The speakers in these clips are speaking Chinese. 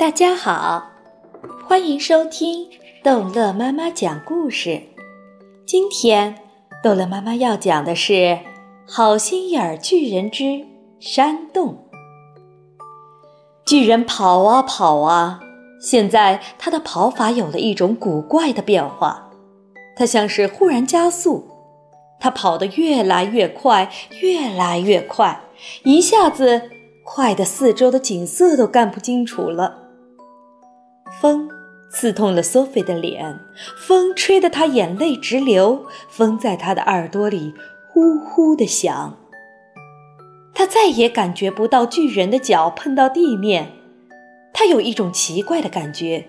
大家好，欢迎收听逗乐妈妈讲故事。今天逗乐妈妈要讲的是《好心眼儿巨人之山洞》。巨人跑啊跑啊，现在他的跑法有了一种古怪的变化，他像是忽然加速，他跑得越来越快，越来越快，一下子快的四周的景色都看不清楚了。风刺痛了索菲的脸，风吹得她眼泪直流，风在她的耳朵里呼呼地响。她再也感觉不到巨人的脚碰到地面，她有一种奇怪的感觉，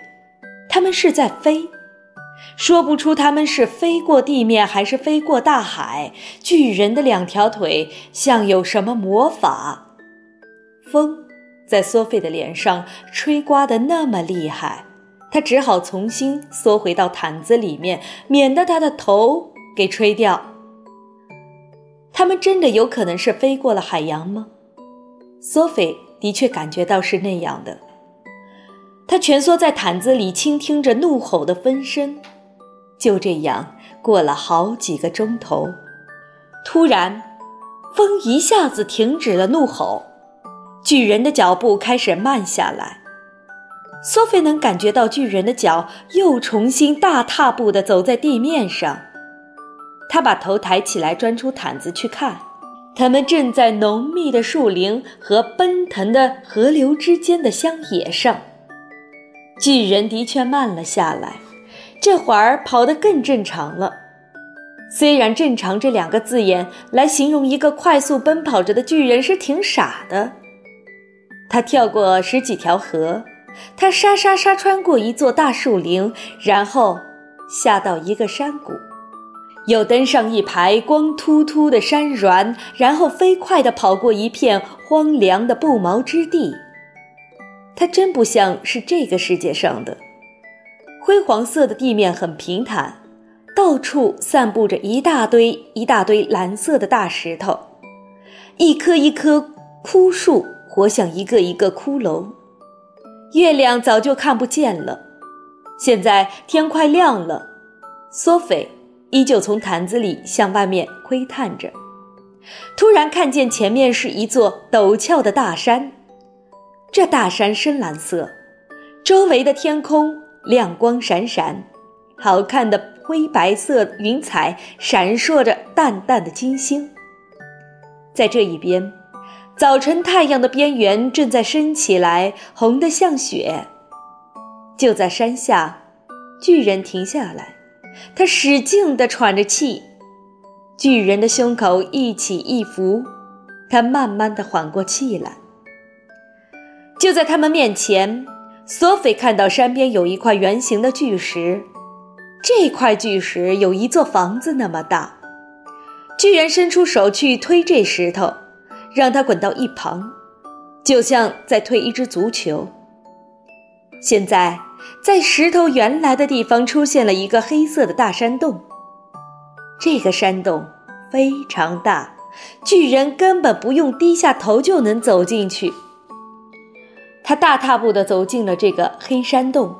他们是在飞，说不出他们是飞过地面还是飞过大海。巨人的两条腿像有什么魔法，风在索菲的脸上吹刮得那么厉害，他只好重新缩回到毯子里面，免得他的头给吹掉。他们真的有可能是飞过了海洋吗？索菲的确感觉到是那样的。他蜷缩在毯子里，倾听着怒吼的风声。就这样过了好几个钟头，突然，风一下子停止了怒吼，巨人的脚步开始慢下来。索菲能感觉到巨人的脚又重新大踏步地走在地面上。他把头抬起来，钻出毯子去看，他们正在浓密的树林和奔腾的河流之间的乡野上。巨人的确慢了下来，这会儿跑得更正常了。虽然“正常”这两个字眼来形容一个快速奔跑着的巨人是挺傻的。他跳过十几条河，他沙沙沙穿过一座大树林，然后下到一个山谷。又登上一排光秃秃的山峦，然后飞快地跑过一片荒凉的不毛之地。它真不像是这个世界上的。灰黄色的地面很平坦，到处散布着一大堆一大堆蓝色的大石头，一棵一棵枯树活像一个一个骷髅。月亮早就看不见了。现在天快亮了，索菲。依旧从坛子里向外面窥探着，突然看见前面是一座陡峭的大山。这大山深蓝色，周围的天空亮光闪闪，好看的灰白色云彩闪烁着淡淡的金星。在这一边，早晨太阳的边缘正在升起来，红得像雪。就在山下，巨人停下来。他使劲地喘着气，巨人的胸口一起一伏，他慢慢地缓过气来。就在他们面前，索菲看到山边有一块圆形的巨石，这块巨石有一座房子那么大。巨人伸出手去推这石头，让它滚到一旁，就像在推一只足球。现在。在石头原来的地方出现了一个黑色的大山洞。这个山洞非常大，巨人根本不用低下头就能走进去。他大踏步地走进了这个黑山洞，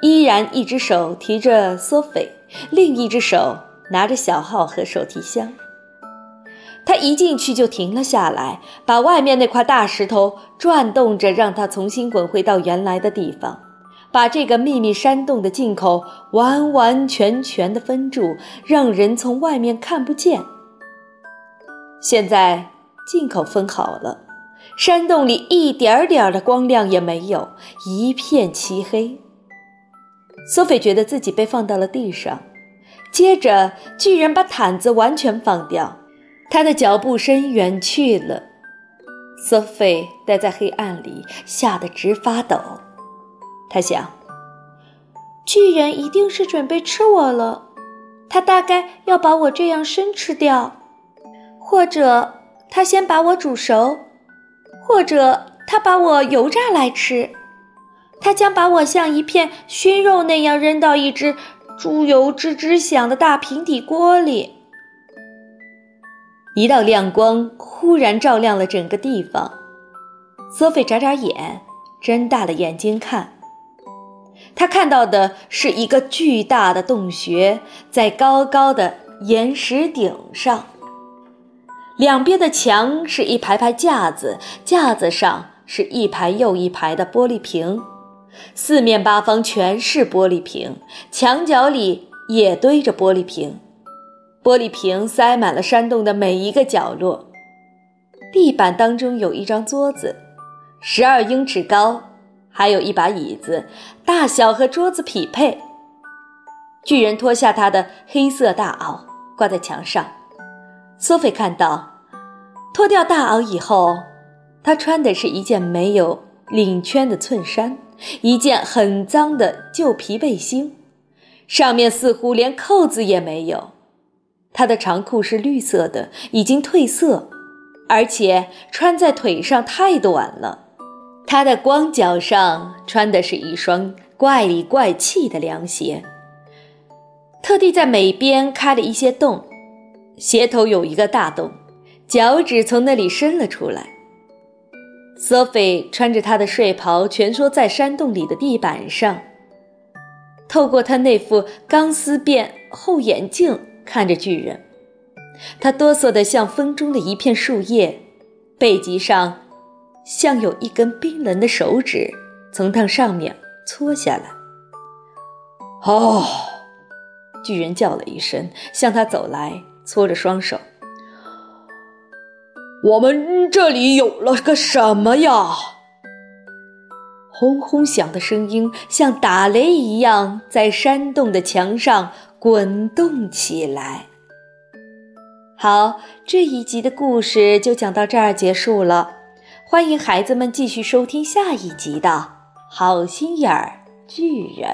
依然一只手提着索菲，另一只手拿着小号和手提箱。他一进去就停了下来，把外面那块大石头转动着，让它重新滚回到原来的地方。把这个秘密山洞的进口完完全全的封住，让人从外面看不见。现在进口封好了，山洞里一点点的光亮也没有，一片漆黑。索菲觉得自己被放到了地上，接着巨人把毯子完全放掉，他的脚步声远去了。索菲待在黑暗里，吓得直发抖。他想，巨人一定是准备吃我了，他大概要把我这样生吃掉，或者他先把我煮熟，或者他把我油炸来吃，他将把我像一片熏肉那样扔到一只猪油吱吱响的大平底锅里。一道亮光忽然照亮了整个地方，索菲眨眨眼。睁大了眼睛看。他看到的是一个巨大的洞穴，在高高的岩石顶上。两边的墙是一排排架子，架子上是一排又一排的玻璃瓶，四面八方全是玻璃瓶，墙角里也堆着玻璃瓶，玻璃瓶塞满了山洞的每一个角落。地板当中有一张桌子，十二英尺高。还有一把椅子，大小和桌子匹配。巨人脱下他的黑色大袄，挂在墙上。索菲看到，脱掉大袄以后，他穿的是一件没有领圈的衬衫，一件很脏的旧皮背心，上面似乎连扣子也没有。他的长裤是绿色的，已经褪色，而且穿在腿上太短了。他的光脚上穿的是一双怪里怪气的凉鞋，特地在每边开了一些洞，鞋头有一个大洞，脚趾从那里伸了出来。Sophie 穿着她的睡袍蜷缩在山洞里的地板上，透过他那副钢丝边厚眼镜看着巨人，他哆嗦的像风中的一片树叶，背脊上。像有一根冰冷的手指从他上面搓下来。哦，巨人叫了一声，向他走来，搓着双手。我们这里有了个什么呀？轰轰响的声音像打雷一样在山洞的墙上滚动起来。好，这一集的故事就讲到这儿结束了。欢迎孩子们继续收听下一集的《好心眼儿巨人》。